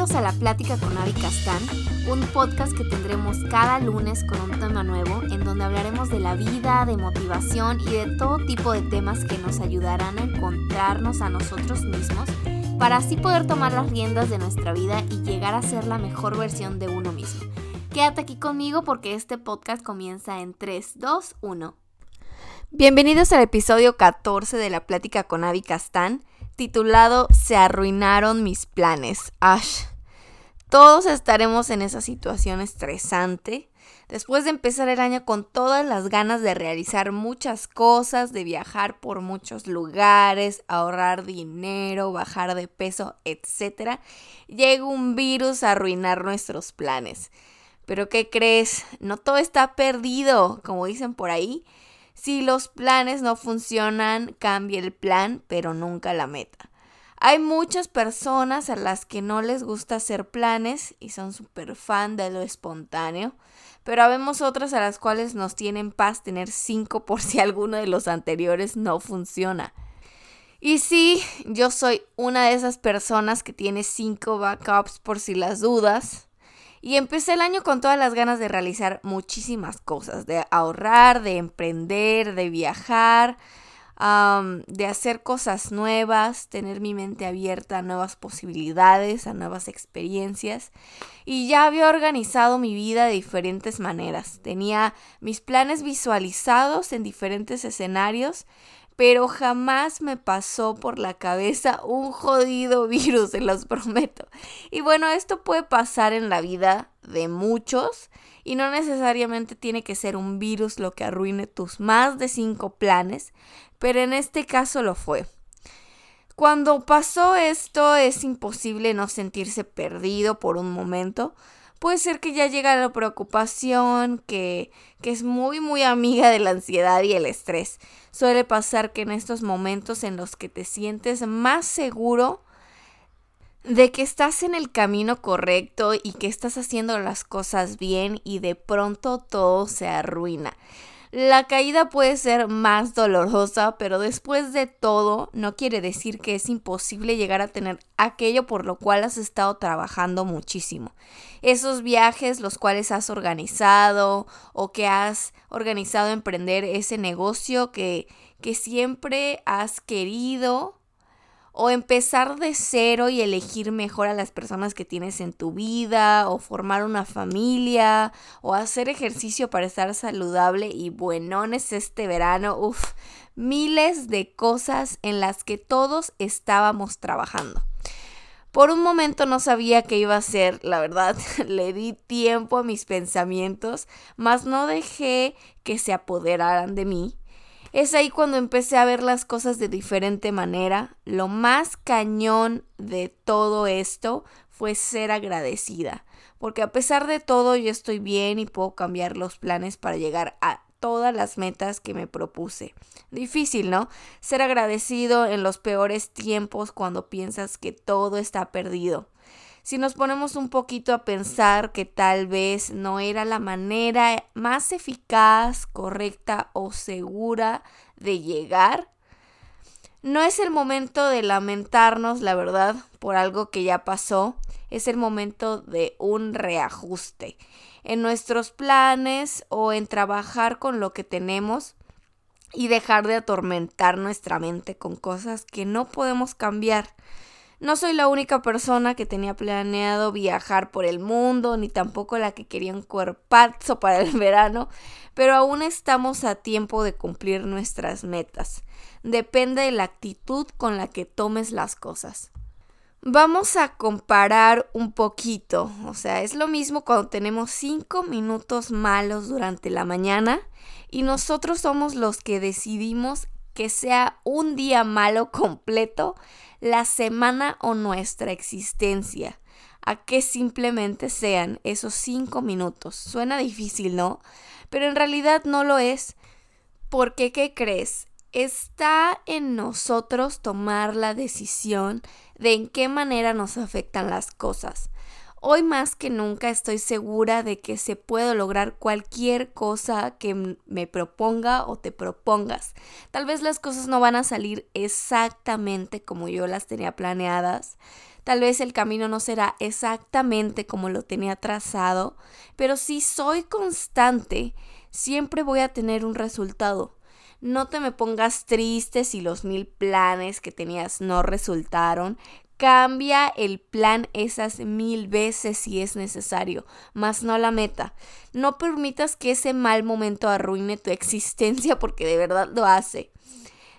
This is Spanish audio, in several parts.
Bienvenidos a La Plática con Avi Castán, un podcast que tendremos cada lunes con un tema nuevo en donde hablaremos de la vida, de motivación y de todo tipo de temas que nos ayudarán a encontrarnos a nosotros mismos para así poder tomar las riendas de nuestra vida y llegar a ser la mejor versión de uno mismo. Quédate aquí conmigo porque este podcast comienza en 3, 2, 1. Bienvenidos al episodio 14 de La Plática con Avi Castán titulado Se arruinaron mis planes. Ash. Todos estaremos en esa situación estresante. Después de empezar el año con todas las ganas de realizar muchas cosas, de viajar por muchos lugares, ahorrar dinero, bajar de peso, etc., llega un virus a arruinar nuestros planes. Pero ¿qué crees? No todo está perdido, como dicen por ahí. Si los planes no funcionan, cambia el plan, pero nunca la meta. Hay muchas personas a las que no les gusta hacer planes y son súper fan de lo espontáneo, pero habemos otras a las cuales nos tienen paz tener cinco por si alguno de los anteriores no funciona. Y sí, yo soy una de esas personas que tiene cinco backups por si las dudas. Y empecé el año con todas las ganas de realizar muchísimas cosas, de ahorrar, de emprender, de viajar, de hacer cosas nuevas, tener mi mente abierta a nuevas posibilidades, a nuevas experiencias. Y ya había organizado mi vida de diferentes maneras. Tenía mis planes visualizados en diferentes escenarios pero jamás me pasó por la cabeza un jodido virus, se los prometo. Y bueno, esto puede pasar en la vida de muchos y no necesariamente tiene que ser un virus lo que arruine tus más de cinco planes, pero en este caso lo fue. Cuando pasó esto es imposible no sentirse perdido por un momento, puede ser que ya llega la preocupación, que, que es muy, muy amiga de la ansiedad y el estrés. Suele pasar que en estos momentos en los que te sientes más seguro de que estás en el camino correcto y que estás haciendo las cosas bien y de pronto todo se arruina. La caída puede ser más dolorosa, pero después de todo no quiere decir que es imposible llegar a tener aquello por lo cual has estado trabajando muchísimo. Esos viajes los cuales has organizado o que has organizado emprender ese negocio que, que siempre has querido o empezar de cero y elegir mejor a las personas que tienes en tu vida, o formar una familia, o hacer ejercicio para estar saludable y buenones este verano, uff, miles de cosas en las que todos estábamos trabajando. Por un momento no sabía qué iba a hacer, la verdad, le di tiempo a mis pensamientos, mas no dejé que se apoderaran de mí es ahí cuando empecé a ver las cosas de diferente manera. Lo más cañón de todo esto fue ser agradecida, porque a pesar de todo yo estoy bien y puedo cambiar los planes para llegar a todas las metas que me propuse. Difícil, ¿no? Ser agradecido en los peores tiempos cuando piensas que todo está perdido si nos ponemos un poquito a pensar que tal vez no era la manera más eficaz, correcta o segura de llegar, no es el momento de lamentarnos, la verdad, por algo que ya pasó, es el momento de un reajuste en nuestros planes o en trabajar con lo que tenemos y dejar de atormentar nuestra mente con cosas que no podemos cambiar. No soy la única persona que tenía planeado viajar por el mundo, ni tampoco la que quería un cuerpazo para el verano, pero aún estamos a tiempo de cumplir nuestras metas. Depende de la actitud con la que tomes las cosas. Vamos a comparar un poquito, o sea, es lo mismo cuando tenemos cinco minutos malos durante la mañana y nosotros somos los que decidimos que sea un día malo completo la semana o nuestra existencia, a que simplemente sean esos cinco minutos. Suena difícil, ¿no? Pero en realidad no lo es. Porque, ¿qué crees? Está en nosotros tomar la decisión de en qué manera nos afectan las cosas. Hoy más que nunca estoy segura de que se puede lograr cualquier cosa que me proponga o te propongas. Tal vez las cosas no van a salir exactamente como yo las tenía planeadas. Tal vez el camino no será exactamente como lo tenía trazado, pero si soy constante, siempre voy a tener un resultado. No te me pongas triste si los mil planes que tenías no resultaron. Cambia el plan esas mil veces si es necesario, mas no la meta. No permitas que ese mal momento arruine tu existencia porque de verdad lo hace.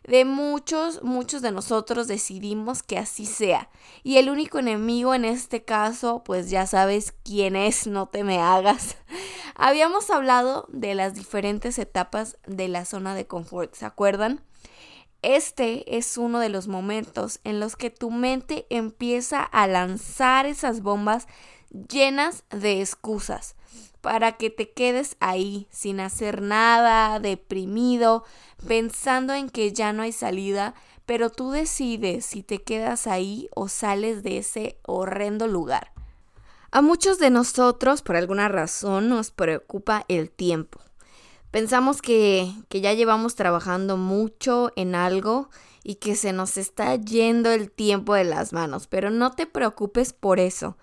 De muchos, muchos de nosotros decidimos que así sea. Y el único enemigo en este caso, pues ya sabes quién es, no te me hagas. Habíamos hablado de las diferentes etapas de la zona de confort, ¿se acuerdan? Este es uno de los momentos en los que tu mente empieza a lanzar esas bombas llenas de excusas para que te quedes ahí sin hacer nada, deprimido, pensando en que ya no hay salida, pero tú decides si te quedas ahí o sales de ese horrendo lugar. A muchos de nosotros, por alguna razón, nos preocupa el tiempo. Pensamos que, que ya llevamos trabajando mucho en algo y que se nos está yendo el tiempo de las manos, pero no te preocupes por eso.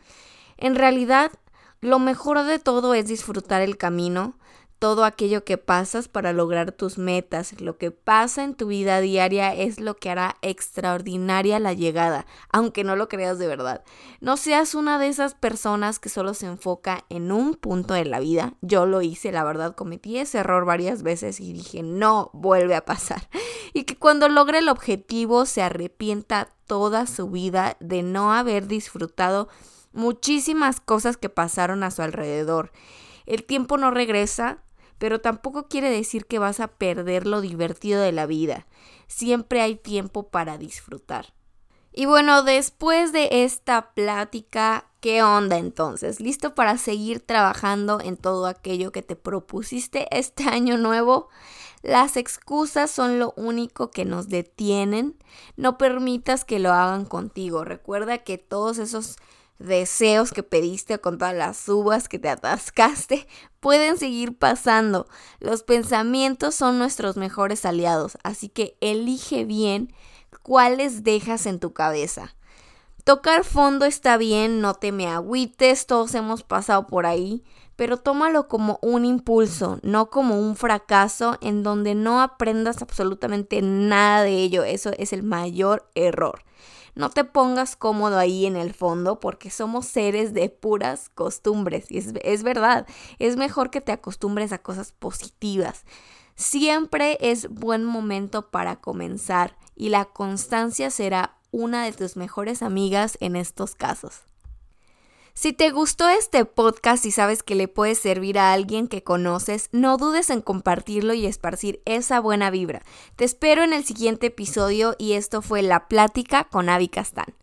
En realidad, lo mejor de todo es disfrutar el camino, todo aquello que pasas para lograr tus metas, lo que pasa en tu vida diaria es lo que hará extraordinaria la llegada, aunque no lo creas de verdad. No seas una de esas personas que solo se enfoca en un punto de la vida. Yo lo hice, la verdad, cometí ese error varias veces y dije, no vuelve a pasar. Y que cuando logre el objetivo se arrepienta toda su vida de no haber disfrutado muchísimas cosas que pasaron a su alrededor. El tiempo no regresa, pero tampoco quiere decir que vas a perder lo divertido de la vida. Siempre hay tiempo para disfrutar. Y bueno, después de esta plática, ¿qué onda entonces? ¿Listo para seguir trabajando en todo aquello que te propusiste este año nuevo? Las excusas son lo único que nos detienen. No permitas que lo hagan contigo. Recuerda que todos esos deseos que pediste con todas las uvas que te atascaste pueden seguir pasando. Los pensamientos son nuestros mejores aliados, así que elige bien cuáles dejas en tu cabeza. Tocar fondo está bien, no te me agüites, todos hemos pasado por ahí, pero tómalo como un impulso, no como un fracaso en donde no aprendas absolutamente nada de ello. Eso es el mayor error. No te pongas cómodo ahí en el fondo porque somos seres de puras costumbres. Y es, verdad, es mejor que te acostumbres a cosas positivas. Siempre es buen momento para comenzar y la constancia será una de tus mejores amigas en estos casos. Si te gustó este podcast y sabes que le puede servir a alguien que conoces, no dudes en compartirlo y esparcir esa buena vibra. Te espero en el siguiente episodio y esto fue La Plática con Avi Castán.